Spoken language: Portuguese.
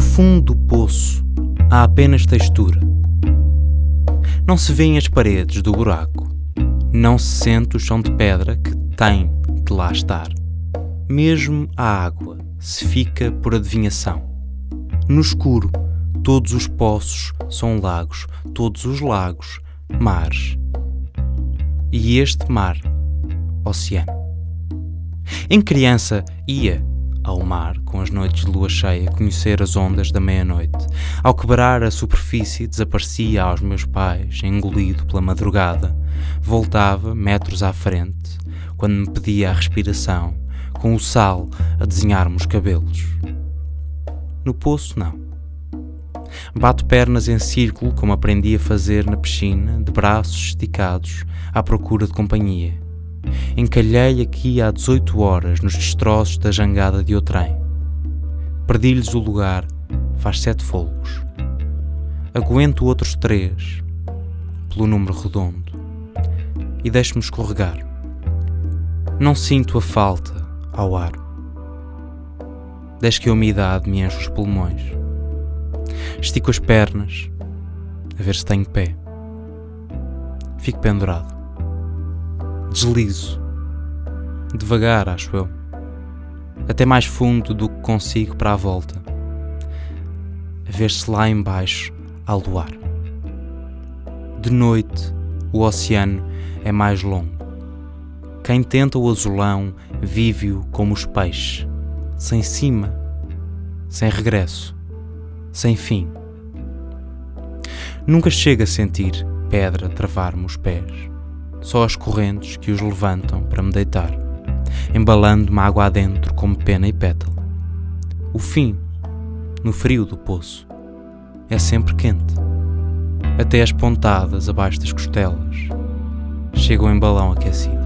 fundo do poço há apenas textura. Não se vêem as paredes do buraco. Não se sente o chão de pedra que tem de lá estar. Mesmo a água se fica por adivinhação. No escuro, todos os poços são lagos, todos os lagos, mares. E este mar, oceano. Em criança, ia ao mar com as noites de lua cheia conhecer as ondas da meia-noite. Ao quebrar a superfície, desaparecia aos meus pais, engolido pela madrugada. Voltava, metros à frente, quando me pedia a respiração, com o sal a desenhar-me os cabelos. No poço, não. Bato pernas em círculo, como aprendi a fazer na piscina, de braços esticados, à procura de companhia Encalhei aqui há 18 horas nos destroços da jangada de outrem. Perdi-lhes o lugar, faz sete folgos. Aguento outros três, pelo número redondo, e deixo-me escorregar. Não sinto a falta ao ar. Desde que a umidade me enche os pulmões. Estico as pernas, a ver se tenho pé. Fico pendurado. Deslizo. Devagar, acho eu. Até mais fundo do que consigo para a volta. A ver-se lá embaixo, ao luar. De noite, o oceano é mais longo. Quem tenta o azulão vive-o como os peixes, sem cima, sem regresso, sem fim. Nunca chega a sentir pedra travar-me os pés só as correntes que os levantam para me deitar, embalando-me água adentro como pena e pétala. O fim, no frio do poço, é sempre quente. Até as pontadas abaixo das costelas chegam em balão aquecido.